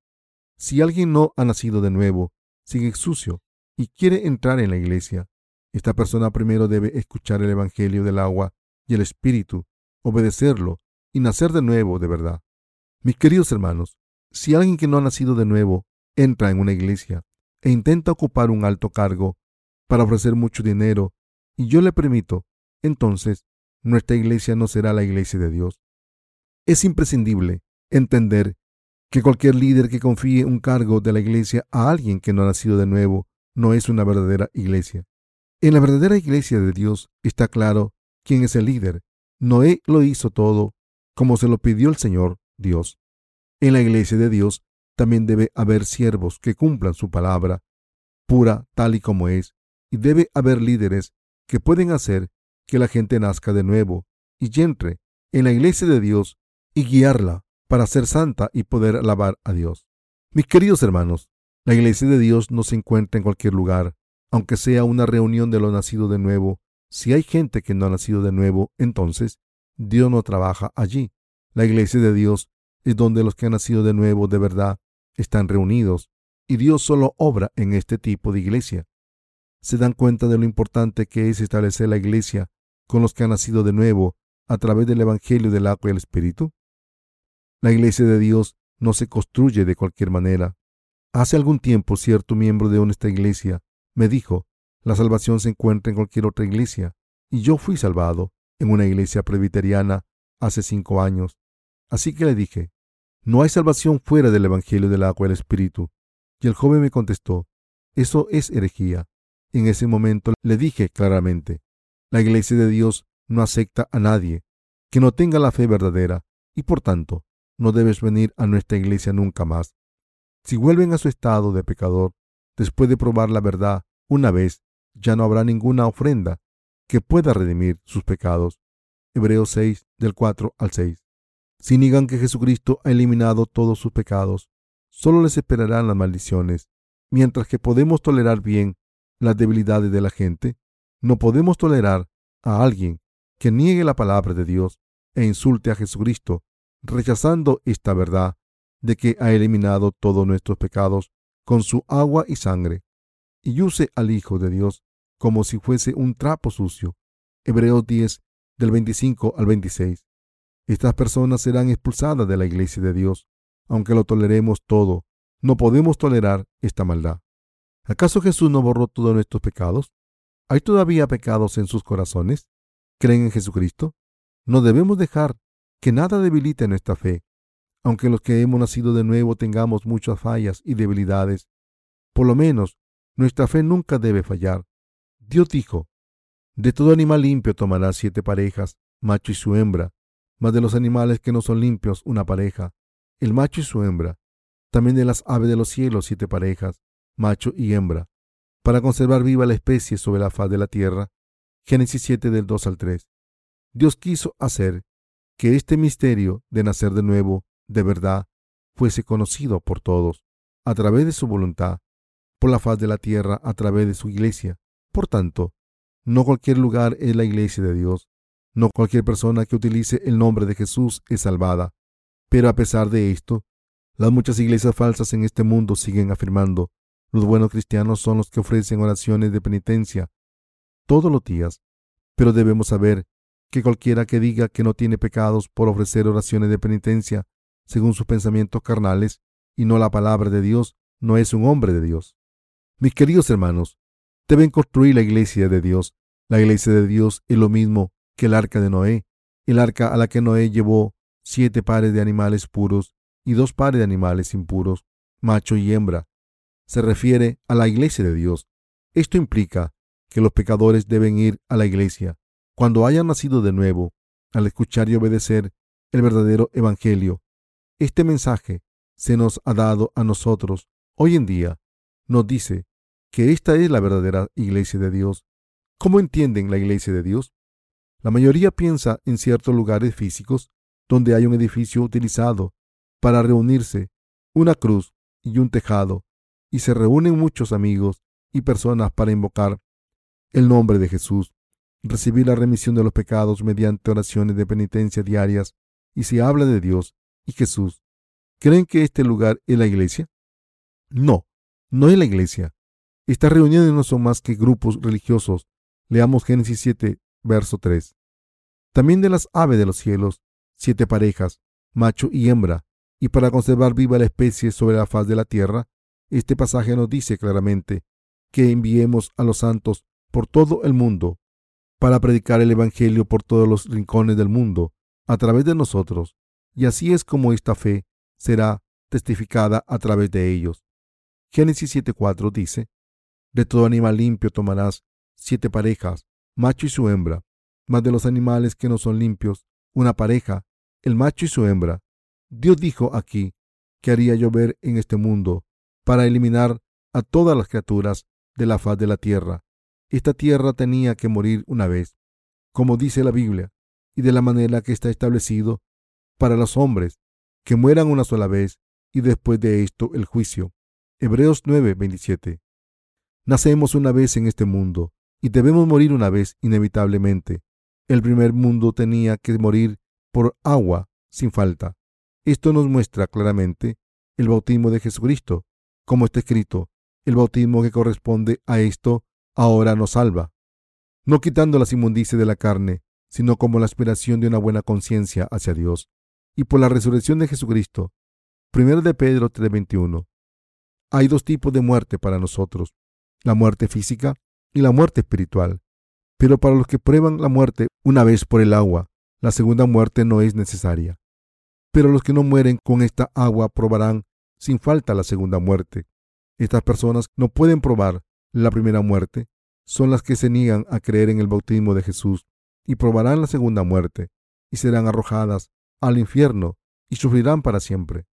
Si alguien no ha nacido de nuevo, sigue sucio y quiere entrar en la iglesia, esta persona primero debe escuchar el Evangelio del agua y el Espíritu, obedecerlo y nacer de nuevo de verdad. Mis queridos hermanos, si alguien que no ha nacido de nuevo entra en una iglesia e intenta ocupar un alto cargo para ofrecer mucho dinero y yo le permito, entonces nuestra iglesia no será la iglesia de Dios. Es imprescindible entender que cualquier líder que confíe un cargo de la iglesia a alguien que no ha nacido de nuevo no es una verdadera iglesia. En la verdadera iglesia de Dios está claro quién es el líder. Noé lo hizo todo como se lo pidió el Señor Dios. En la iglesia de Dios también debe haber siervos que cumplan su palabra, pura tal y como es, y debe haber líderes que pueden hacer que la gente nazca de nuevo y entre en la iglesia de Dios y guiarla para ser santa y poder alabar a Dios. Mis queridos hermanos, la iglesia de Dios no se encuentra en cualquier lugar, aunque sea una reunión de los nacidos de nuevo. Si hay gente que no ha nacido de nuevo, entonces Dios no trabaja allí. La iglesia de Dios es donde los que han nacido de nuevo de verdad están reunidos y Dios solo obra en este tipo de iglesia. ¿Se dan cuenta de lo importante que es establecer la iglesia con los que han nacido de nuevo a través del Evangelio del agua y el Espíritu? La iglesia de Dios no se construye de cualquier manera. Hace algún tiempo cierto miembro de nuestra iglesia me dijo, la salvación se encuentra en cualquier otra iglesia, y yo fui salvado en una iglesia presbiteriana hace cinco años. Así que le dije, no hay salvación fuera del Evangelio del agua y el Espíritu. Y el joven me contestó, eso es herejía. En ese momento le dije claramente, la iglesia de Dios no acepta a nadie que no tenga la fe verdadera y por tanto no debes venir a nuestra iglesia nunca más. Si vuelven a su estado de pecador después de probar la verdad una vez, ya no habrá ninguna ofrenda que pueda redimir sus pecados. Hebreos 6 del 4 al 6. Si niegan que Jesucristo ha eliminado todos sus pecados, solo les esperarán las maldiciones. Mientras que podemos tolerar bien las debilidades de la gente, no podemos tolerar a alguien que niegue la palabra de Dios e insulte a Jesucristo, rechazando esta verdad de que ha eliminado todos nuestros pecados con su agua y sangre. y use al Hijo de Dios como si fuese un trapo sucio. Hebreos 10, del 25 al 26. Estas personas serán expulsadas de la iglesia de Dios, aunque lo toleremos todo. No podemos tolerar esta maldad. ¿Acaso Jesús no borró todos nuestros pecados? ¿Hay todavía pecados en sus corazones? ¿Creen en Jesucristo? No debemos dejar que nada debilite nuestra fe. Aunque los que hemos nacido de nuevo tengamos muchas fallas y debilidades, por lo menos nuestra fe nunca debe fallar. Dios dijo, de todo animal limpio tomarás siete parejas, macho y su hembra, mas de los animales que no son limpios una pareja, el macho y su hembra. También de las aves de los cielos siete parejas, macho y hembra, para conservar viva la especie sobre la faz de la tierra. Génesis 7 del 2 al 3. Dios quiso hacer que este misterio de nacer de nuevo, de verdad, fuese conocido por todos, a través de su voluntad, por la faz de la tierra, a través de su iglesia. Por tanto, no cualquier lugar es la iglesia de Dios. No cualquier persona que utilice el nombre de Jesús es salvada. Pero a pesar de esto, las muchas iglesias falsas en este mundo siguen afirmando, los buenos cristianos son los que ofrecen oraciones de penitencia todos los días. Pero debemos saber que cualquiera que diga que no tiene pecados por ofrecer oraciones de penitencia según sus pensamientos carnales y no la palabra de Dios, no es un hombre de Dios. Mis queridos hermanos, deben construir la iglesia de Dios. La iglesia de Dios es lo mismo que el arca de Noé, el arca a la que Noé llevó siete pares de animales puros y dos pares de animales impuros, macho y hembra. Se refiere a la iglesia de Dios. Esto implica que los pecadores deben ir a la iglesia cuando hayan nacido de nuevo, al escuchar y obedecer el verdadero Evangelio. Este mensaje se nos ha dado a nosotros hoy en día. Nos dice que esta es la verdadera iglesia de Dios. ¿Cómo entienden la iglesia de Dios? La mayoría piensa en ciertos lugares físicos donde hay un edificio utilizado para reunirse, una cruz y un tejado, y se reúnen muchos amigos y personas para invocar el nombre de Jesús, recibir la remisión de los pecados mediante oraciones de penitencia diarias, y se habla de Dios y Jesús. ¿Creen que este lugar es la iglesia? No, no es la iglesia. Estas reuniones no son más que grupos religiosos. Leamos Génesis 7, verso 3. También de las aves de los cielos, siete parejas, macho y hembra, y para conservar viva la especie sobre la faz de la tierra, este pasaje nos dice claramente que enviemos a los santos por todo el mundo para predicar el Evangelio por todos los rincones del mundo a través de nosotros, y así es como esta fe será testificada a través de ellos. Génesis 7.4 dice, De todo animal limpio tomarás siete parejas, macho y su hembra, más de los animales que no son limpios, una pareja, el macho y su hembra. Dios dijo aquí que haría llover en este mundo para eliminar a todas las criaturas de la faz de la tierra. Esta tierra tenía que morir una vez, como dice la Biblia, y de la manera que está establecido para los hombres, que mueran una sola vez y después de esto el juicio. Hebreos 9:27. Nacemos una vez en este mundo y debemos morir una vez inevitablemente. El primer mundo tenía que morir por agua sin falta. Esto nos muestra claramente el bautismo de Jesucristo, como está escrito, el bautismo que corresponde a esto ahora nos salva, no quitando las inmundicias de la carne, sino como la aspiración de una buena conciencia hacia Dios, y por la resurrección de Jesucristo. 1 de Pedro 3:21. Hay dos tipos de muerte para nosotros, la muerte física y la muerte espiritual. Pero para los que prueban la muerte una vez por el agua, la segunda muerte no es necesaria. Pero los que no mueren con esta agua probarán sin falta la segunda muerte. Estas personas no pueden probar la primera muerte, son las que se niegan a creer en el bautismo de Jesús y probarán la segunda muerte y serán arrojadas al infierno y sufrirán para siempre.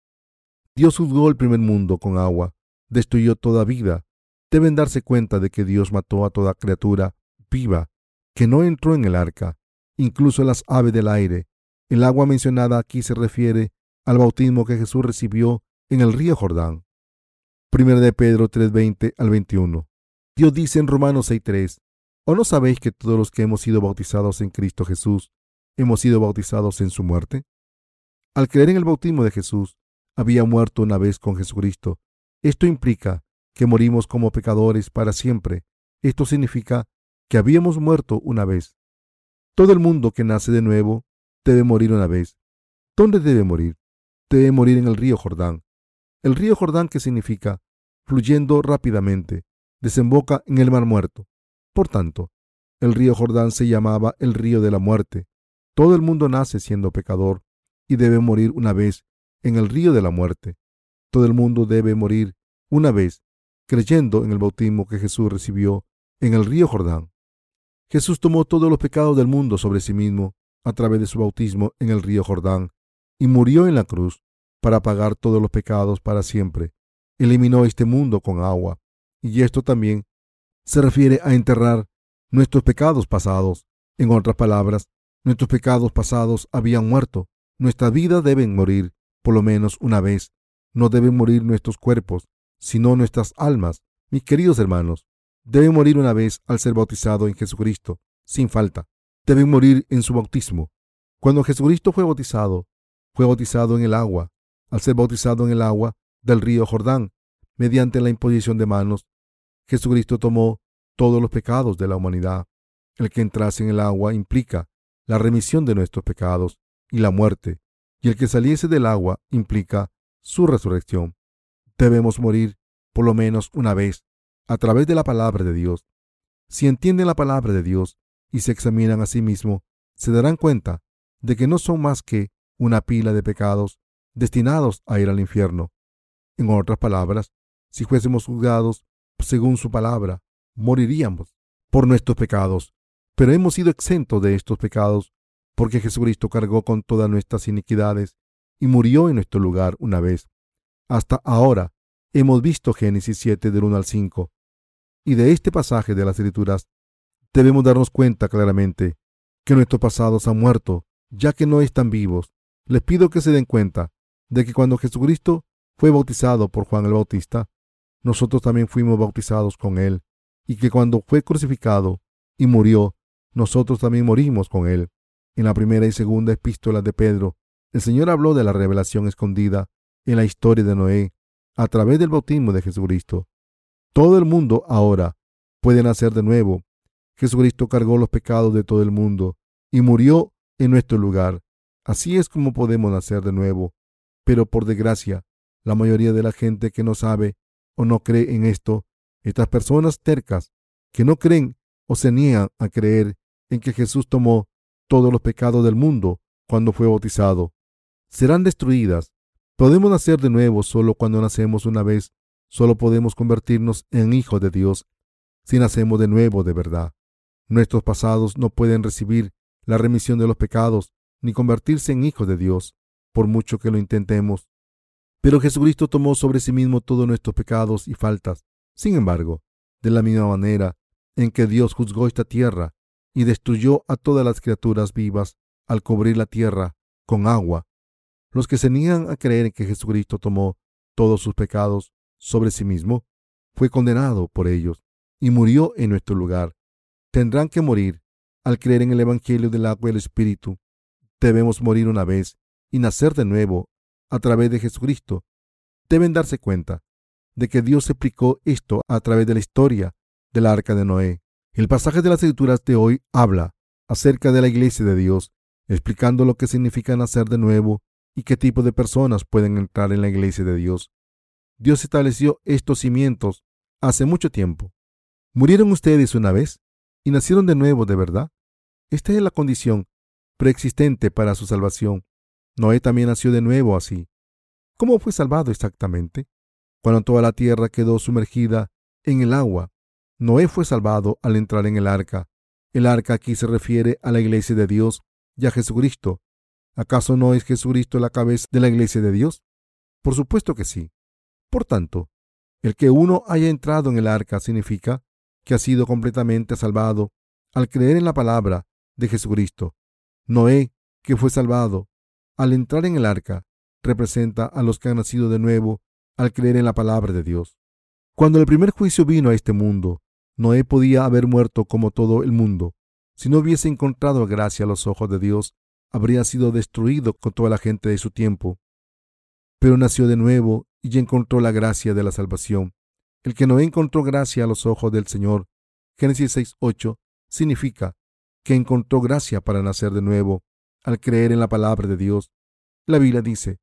Dios juzgó el primer mundo con agua, destruyó toda vida. Deben darse cuenta de que Dios mató a toda criatura viva que no entró en el arca, incluso las aves del aire. El agua mencionada aquí se refiere al bautismo que Jesús recibió en el río Jordán. Primera de Pedro 3:20 al 21. Dios dice en Romanos 6:3, ¿o no sabéis que todos los que hemos sido bautizados en Cristo Jesús hemos sido bautizados en su muerte? Al creer en el bautismo de Jesús, había muerto una vez con Jesucristo. Esto implica que morimos como pecadores para siempre. Esto significa que habíamos muerto una vez. Todo el mundo que nace de nuevo debe morir una vez. ¿Dónde debe morir? Debe morir en el río Jordán. El río Jordán, que significa fluyendo rápidamente, desemboca en el mar muerto. Por tanto, el río Jordán se llamaba el río de la muerte. Todo el mundo nace siendo pecador y debe morir una vez en el río de la muerte. Todo el mundo debe morir una vez creyendo en el bautismo que Jesús recibió en el río Jordán. Jesús tomó todos los pecados del mundo sobre sí mismo a través de su bautismo en el río Jordán y murió en la cruz para pagar todos los pecados para siempre. Eliminó este mundo con agua y esto también se refiere a enterrar nuestros pecados pasados. En otras palabras, nuestros pecados pasados habían muerto. Nuestra vida deben morir por lo menos una vez. No deben morir nuestros cuerpos, sino nuestras almas. Mis queridos hermanos, deben morir una vez al ser bautizado en Jesucristo, sin falta. Deben morir en su bautismo. Cuando Jesucristo fue bautizado, fue bautizado en el agua. Al ser bautizado en el agua del río Jordán, mediante la imposición de manos, Jesucristo tomó todos los pecados de la humanidad. El que entrase en el agua implica la remisión de nuestros pecados y la muerte, y el que saliese del agua implica su resurrección. Debemos morir por lo menos una vez a través de la palabra de Dios. Si entienden la palabra de Dios y se examinan a sí mismos, se darán cuenta de que no son más que una pila de pecados destinados a ir al infierno. En otras palabras, si fuésemos juzgados según su palabra, moriríamos por nuestros pecados, pero hemos sido exentos de estos pecados porque Jesucristo cargó con todas nuestras iniquidades y murió en nuestro lugar una vez. Hasta ahora hemos visto Génesis 7 del 1 al 5 y de este pasaje de las Escrituras debemos darnos cuenta claramente que nuestros pasados han muerto, ya que no están vivos. Les pido que se den cuenta de que cuando Jesucristo fue bautizado por Juan el Bautista, nosotros también fuimos bautizados con él y que cuando fue crucificado y murió, nosotros también morimos con él. En la primera y segunda epístola de Pedro, el Señor habló de la revelación escondida en la historia de Noé a través del bautismo de Jesucristo. Todo el mundo ahora puede nacer de nuevo. Jesucristo cargó los pecados de todo el mundo y murió en nuestro lugar. Así es como podemos nacer de nuevo. Pero por desgracia, la mayoría de la gente que no sabe o no cree en esto estas personas tercas que no creen o se niegan a creer en que Jesús tomó todos los pecados del mundo cuando fue bautizado, serán destruidas. Podemos nacer de nuevo solo cuando nacemos una vez. Solo podemos convertirnos en hijos de Dios si nacemos de nuevo de verdad. Nuestros pasados no pueden recibir la remisión de los pecados ni convertirse en hijos de Dios, por mucho que lo intentemos. Pero Jesucristo tomó sobre sí mismo todos nuestros pecados y faltas sin embargo, de la misma manera en que Dios juzgó esta tierra y destruyó a todas las criaturas vivas al cubrir la tierra con agua, los que se niegan a creer en que Jesucristo tomó todos sus pecados sobre sí mismo, fue condenado por ellos y murió en nuestro lugar. Tendrán que morir al creer en el Evangelio del agua y el Espíritu. Debemos morir una vez y nacer de nuevo a través de Jesucristo. Deben darse cuenta de que Dios explicó esto a través de la historia del arca de Noé. El pasaje de las escrituras de hoy habla acerca de la iglesia de Dios, explicando lo que significa nacer de nuevo y qué tipo de personas pueden entrar en la iglesia de Dios. Dios estableció estos cimientos hace mucho tiempo. ¿Murieron ustedes una vez y nacieron de nuevo de verdad? Esta es la condición preexistente para su salvación. Noé también nació de nuevo así. ¿Cómo fue salvado exactamente? Cuando toda la tierra quedó sumergida en el agua, Noé fue salvado al entrar en el arca. El arca aquí se refiere a la iglesia de Dios y a Jesucristo. ¿Acaso no es Jesucristo la cabeza de la iglesia de Dios? Por supuesto que sí. Por tanto, el que uno haya entrado en el arca significa que ha sido completamente salvado al creer en la palabra de Jesucristo. Noé, que fue salvado al entrar en el arca, representa a los que han nacido de nuevo al creer en la palabra de Dios. Cuando el primer juicio vino a este mundo, Noé podía haber muerto como todo el mundo. Si no hubiese encontrado gracia a los ojos de Dios, habría sido destruido con toda la gente de su tiempo. Pero nació de nuevo y encontró la gracia de la salvación. El que no encontró gracia a los ojos del Señor, Génesis 6.8, significa que encontró gracia para nacer de nuevo al creer en la palabra de Dios. La Biblia dice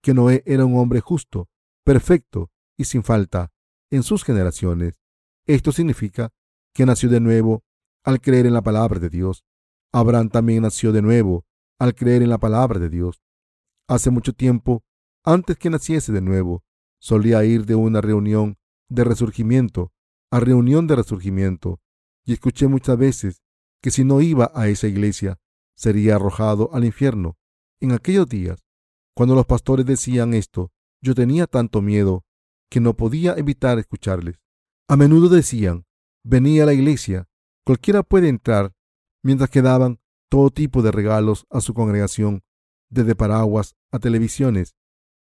que Noé era un hombre justo, perfecto y sin falta en sus generaciones. Esto significa que nació de nuevo al creer en la palabra de Dios. Abraham también nació de nuevo al creer en la palabra de Dios. Hace mucho tiempo, antes que naciese de nuevo, solía ir de una reunión de resurgimiento a reunión de resurgimiento y escuché muchas veces que si no iba a esa iglesia sería arrojado al infierno. En aquellos días, cuando los pastores decían esto, yo tenía tanto miedo que no podía evitar escucharles. A menudo decían, venía a la iglesia, cualquiera puede entrar, mientras que daban todo tipo de regalos a su congregación, desde paraguas a televisiones,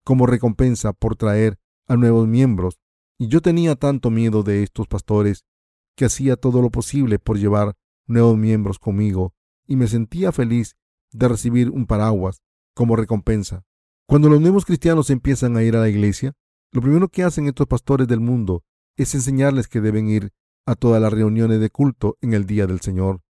como recompensa por traer a nuevos miembros, y yo tenía tanto miedo de estos pastores que hacía todo lo posible por llevar nuevos miembros conmigo, y me sentía feliz de recibir un paraguas como recompensa. Cuando los nuevos cristianos empiezan a ir a la iglesia, lo primero que hacen estos pastores del mundo es enseñarles que deben ir a todas las reuniones de culto en el día del Señor.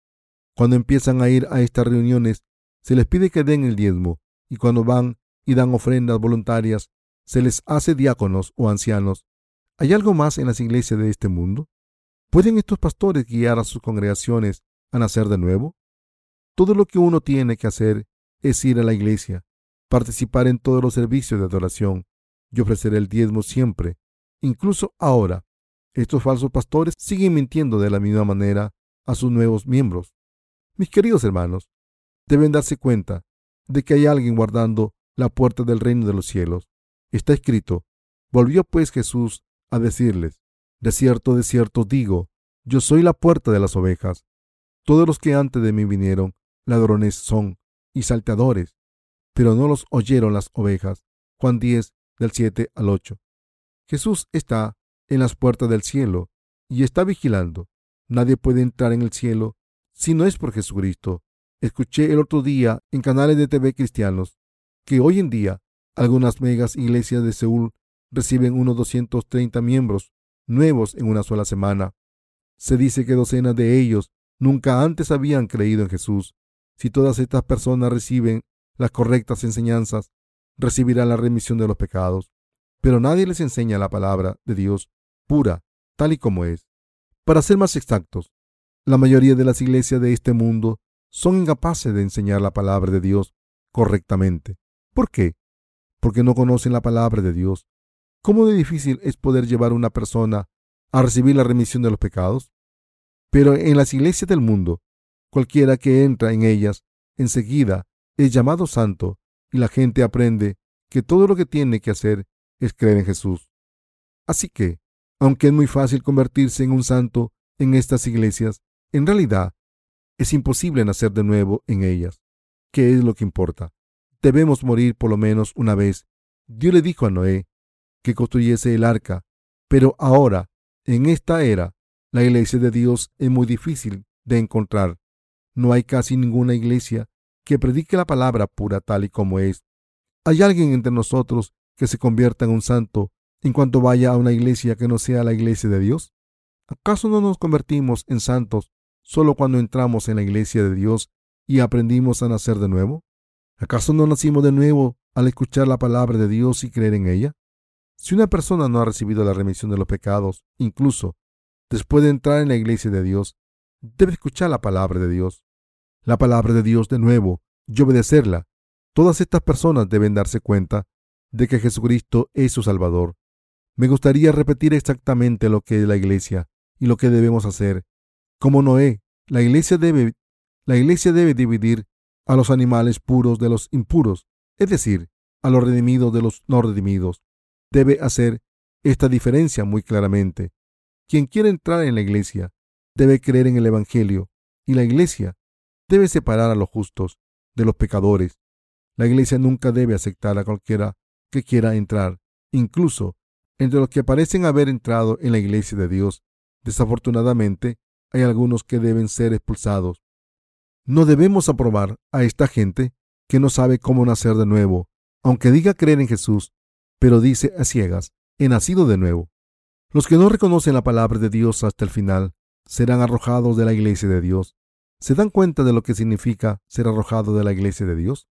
Cuando empiezan a ir a estas reuniones, se les pide que den el diezmo, y cuando van y dan ofrendas voluntarias, se les hace diáconos o ancianos. ¿Hay algo más en las iglesias de este mundo? ¿Pueden estos pastores guiar a sus congregaciones a nacer de nuevo? Todo lo que uno tiene que hacer es ir a la iglesia, participar en todos los servicios de adoración y ofrecer el diezmo siempre, incluso ahora. Estos falsos pastores siguen mintiendo de la misma manera a sus nuevos miembros. Mis queridos hermanos, deben darse cuenta de que hay alguien guardando la puerta del reino de los cielos. Está escrito, volvió pues Jesús a decirles, de cierto, de cierto digo, yo soy la puerta de las ovejas. Todos los que antes de mí vinieron, ladrones son y salteadores, pero no los oyeron las ovejas. Juan 10, del 7 al 8. Jesús está en las puertas del cielo y está vigilando. Nadie puede entrar en el cielo si no es por Jesucristo. Escuché el otro día en canales de TV cristianos que hoy en día algunas megas iglesias de Seúl reciben unos 230 miembros nuevos en una sola semana. Se dice que docenas de ellos nunca antes habían creído en Jesús. Si todas estas personas reciben las correctas enseñanzas, recibirán la remisión de los pecados. Pero nadie les enseña la palabra de Dios pura, tal y como es. Para ser más exactos, la mayoría de las iglesias de este mundo son incapaces de enseñar la palabra de Dios correctamente. ¿Por qué? Porque no conocen la palabra de Dios. ¿Cómo de difícil es poder llevar a una persona a recibir la remisión de los pecados? Pero en las iglesias del mundo, cualquiera que entra en ellas, enseguida es llamado santo y la gente aprende que todo lo que tiene que hacer es creer en Jesús. Así que, aunque es muy fácil convertirse en un santo en estas iglesias, en realidad, es imposible nacer de nuevo en ellas. ¿Qué es lo que importa? Debemos morir por lo menos una vez. Dios le dijo a Noé que construyese el arca, pero ahora, en esta era, la iglesia de Dios es muy difícil de encontrar. No hay casi ninguna iglesia que predique la palabra pura tal y como es. ¿Hay alguien entre nosotros que se convierta en un santo en cuanto vaya a una iglesia que no sea la iglesia de Dios? ¿Acaso no nos convertimos en santos solo cuando entramos en la iglesia de Dios y aprendimos a nacer de nuevo? ¿Acaso no nacimos de nuevo al escuchar la palabra de Dios y creer en ella? Si una persona no ha recibido la remisión de los pecados, incluso después de entrar en la iglesia de Dios, debe escuchar la palabra de Dios. La palabra de Dios de nuevo y obedecerla. Todas estas personas deben darse cuenta de que Jesucristo es su Salvador. Me gustaría repetir exactamente lo que es la iglesia y lo que debemos hacer como Noé, la iglesia debe, la iglesia debe dividir a los animales puros de los impuros, es decir, a los redimidos de los no redimidos. Debe hacer esta diferencia muy claramente. Quien quiere entrar en la iglesia debe creer en el Evangelio y la iglesia debe separar a los justos de los pecadores. La iglesia nunca debe aceptar a cualquiera que quiera entrar, incluso entre los que parecen haber entrado en la iglesia de Dios. Desafortunadamente, hay algunos que deben ser expulsados. No debemos aprobar a esta gente que no sabe cómo nacer de nuevo, aunque diga creer en Jesús, pero dice a ciegas, he nacido de nuevo. Los que no reconocen la palabra de Dios hasta el final serán arrojados de la iglesia de Dios. ¿Se dan cuenta de lo que significa ser arrojado de la iglesia de Dios?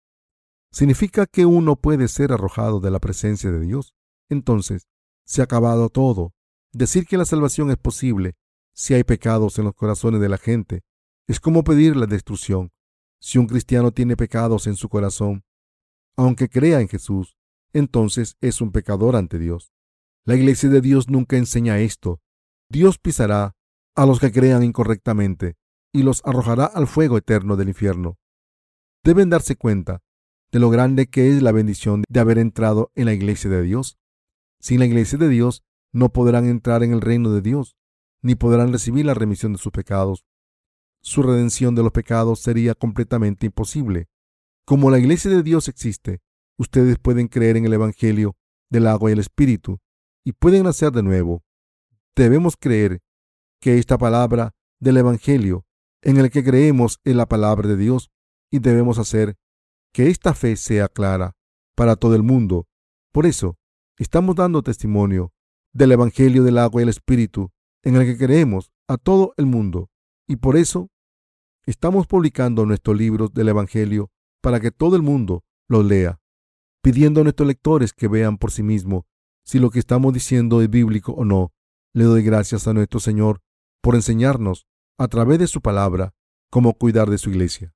Significa que uno puede ser arrojado de la presencia de Dios. Entonces, se ha acabado todo. Decir que la salvación es posible si hay pecados en los corazones de la gente es como pedir la destrucción. Si un cristiano tiene pecados en su corazón, aunque crea en Jesús, entonces es un pecador ante Dios. La iglesia de Dios nunca enseña esto. Dios pisará a los que crean incorrectamente y los arrojará al fuego eterno del infierno. Deben darse cuenta de lo grande que es la bendición de haber entrado en la iglesia de Dios. Sin la iglesia de Dios no podrán entrar en el reino de Dios, ni podrán recibir la remisión de sus pecados. Su redención de los pecados sería completamente imposible. Como la iglesia de Dios existe, ustedes pueden creer en el Evangelio del agua y el Espíritu y pueden nacer de nuevo. Debemos creer que esta palabra del Evangelio en el que creemos es la palabra de Dios y debemos hacer que esta fe sea clara para todo el mundo. Por eso, estamos dando testimonio del Evangelio del agua y el Espíritu en el que creemos a todo el mundo. Y por eso, estamos publicando nuestros libros del Evangelio para que todo el mundo los lea, pidiendo a nuestros lectores que vean por sí mismos si lo que estamos diciendo es bíblico o no. Le doy gracias a nuestro Señor por enseñarnos, a través de su palabra, cómo cuidar de su iglesia.